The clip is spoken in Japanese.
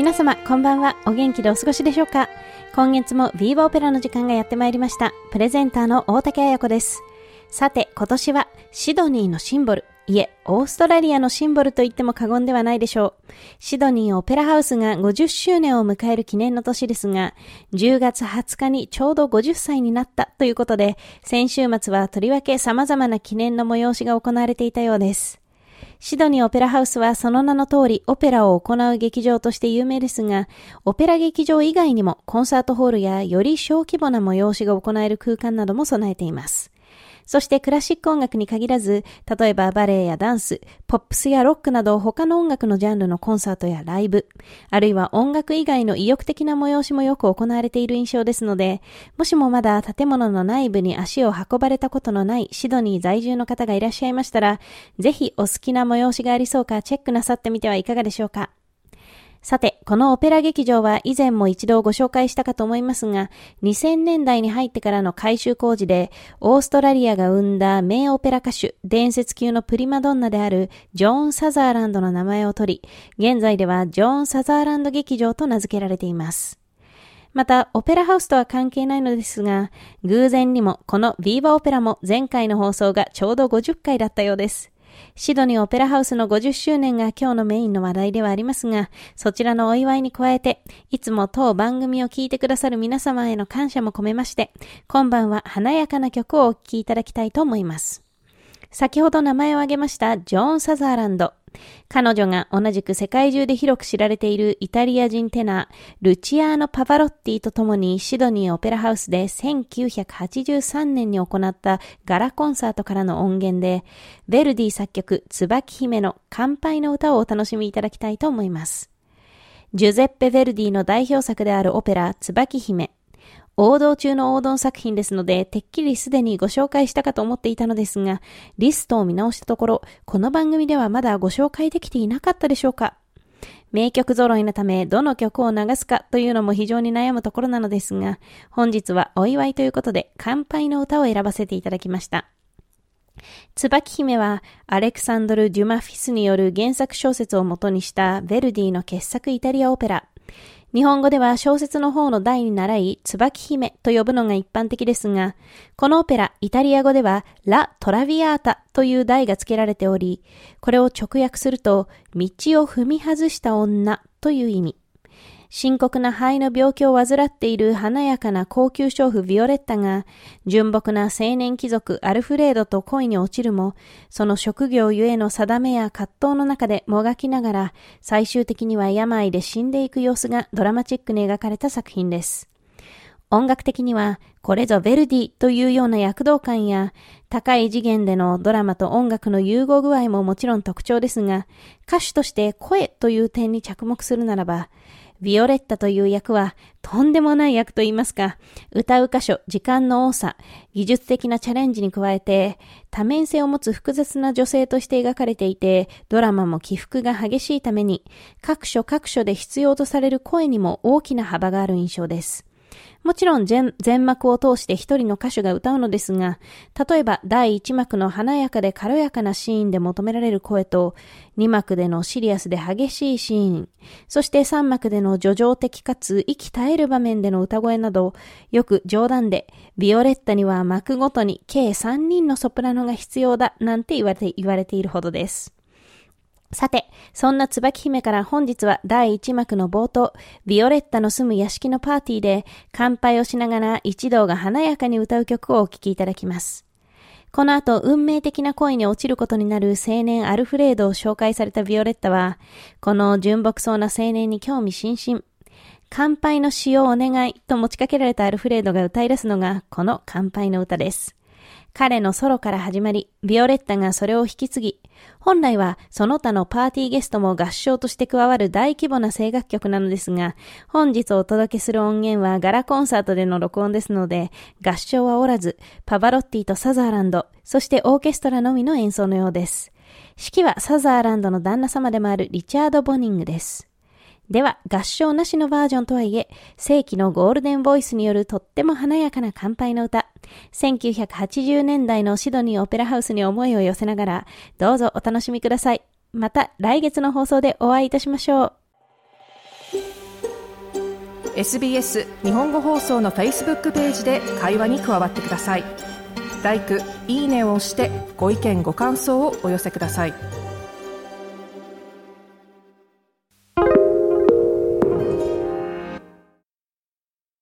皆様、こんばんは。お元気でお過ごしでしょうか？今月もビーバーオペラの時間がやってまいりました。プレゼンターの大竹彩子です。さて、今年はシドニーのシンボル、いえ、オーストラリアのシンボルと言っても過言ではないでしょう。シドニーオペラハウスが50周年を迎える記念の年ですが、10月20日にちょうど50歳になったということで、先週末はとりわけ様々な記念の催しが行われていたようです。シドニーオペラハウスはその名の通りオペラを行う劇場として有名ですが、オペラ劇場以外にもコンサートホールやより小規模な催しが行える空間なども備えています。そしてクラシック音楽に限らず、例えばバレエやダンス、ポップスやロックなど他の音楽のジャンルのコンサートやライブ、あるいは音楽以外の意欲的な催しもよく行われている印象ですので、もしもまだ建物の内部に足を運ばれたことのないシドニー在住の方がいらっしゃいましたら、ぜひお好きな催しがありそうかチェックなさってみてはいかがでしょうか。さて、このオペラ劇場は以前も一度ご紹介したかと思いますが、2000年代に入ってからの改修工事で、オーストラリアが生んだ名オペラ歌手、伝説級のプリマドンナであるジョーン・サザーランドの名前を取り、現在ではジョーン・サザーランド劇場と名付けられています。また、オペラハウスとは関係ないのですが、偶然にもこのビーバーオペラも前回の放送がちょうど50回だったようです。シドニーオペラハウスの50周年が今日のメインの話題ではありますが、そちらのお祝いに加えて、いつも当番組を聞いてくださる皆様への感謝も込めまして、今晩は華やかな曲をお聴きいただきたいと思います。先ほど名前を挙げましたジョーン・サザーランド。彼女が同じく世界中で広く知られているイタリア人テナー、ルチアーノ・パバロッティと共にシドニーオペラハウスで1983年に行ったガラコンサートからの音源で、ヴェルディ作曲、椿姫の乾杯の歌をお楽しみいただきたいと思います。ジュゼッペ・ヴェルディの代表作であるオペラ、椿姫。王道中の王道作品ですので、てっきりすでにご紹介したかと思っていたのですが、リストを見直したところ、この番組ではまだご紹介できていなかったでしょうか名曲揃いのため、どの曲を流すかというのも非常に悩むところなのですが、本日はお祝いということで、乾杯の歌を選ばせていただきました。椿姫は、アレクサンドル・デュマフィスによる原作小説を元にしたヴェルディの傑作イタリアオペラ。日本語では小説の方の題に習い、椿姫と呼ぶのが一般的ですが、このオペラ、イタリア語では、ラ・トラビアータという題が付けられており、これを直訳すると、道を踏み外した女という意味。深刻な肺の病気を患っている華やかな高級娼婦ビオレッタが、純朴な青年貴族アルフレードと恋に落ちるも、その職業ゆえの定めや葛藤の中でもがきながら、最終的には病で死んでいく様子がドラマチックに描かれた作品です。音楽的には、これぞヴェルディというような躍動感や、高い次元でのドラマと音楽の融合具合ももちろん特徴ですが、歌手として声という点に着目するならば、ヴィオレッタという役はとんでもない役と言いますか、歌う箇所、時間の多さ、技術的なチャレンジに加えて、多面性を持つ複雑な女性として描かれていて、ドラマも起伏が激しいために、各所各所で必要とされる声にも大きな幅がある印象です。もちろん全幕を通して一人の歌手が歌うのですが、例えば第1幕の華やかで軽やかなシーンで求められる声と、2幕でのシリアスで激しいシーン、そして3幕での叙情的かつ息絶える場面での歌声など、よく冗談で、ビオレッタには幕ごとに計3人のソプラノが必要だなんて言われて言われているほどです。さて、そんな椿姫から本日は第1幕の冒頭、ビオレッタの住む屋敷のパーティーで乾杯をしながら一同が華やかに歌う曲をお聴きいただきます。この後、運命的な恋に落ちることになる青年アルフレードを紹介されたビオレッタは、この純朴そうな青年に興味津々。乾杯の詩をお願いと持ちかけられたアルフレードが歌い出すのが、この乾杯の歌です。彼のソロから始まり、ビオレッタがそれを引き継ぎ、本来はその他のパーティーゲストも合唱として加わる大規模な声楽曲なのですが、本日お届けする音源はガラコンサートでの録音ですので、合唱はおらず、パバロッティとサザーランド、そしてオーケストラのみの演奏のようです。指揮はサザーランドの旦那様でもあるリチャード・ボニングです。では、合唱なしのバージョンとはいえ、世紀のゴールデンボイスによるとっても華やかな乾杯の歌、1980年代のシドニーオペラハウスに思いを寄せながら、どうぞお楽しみください。また来月の放送でお会いいたしましょう。SBS 日本語放送の Facebook ページで会話に加わってください。l i いいねを押してご意見ご感想をお寄せください。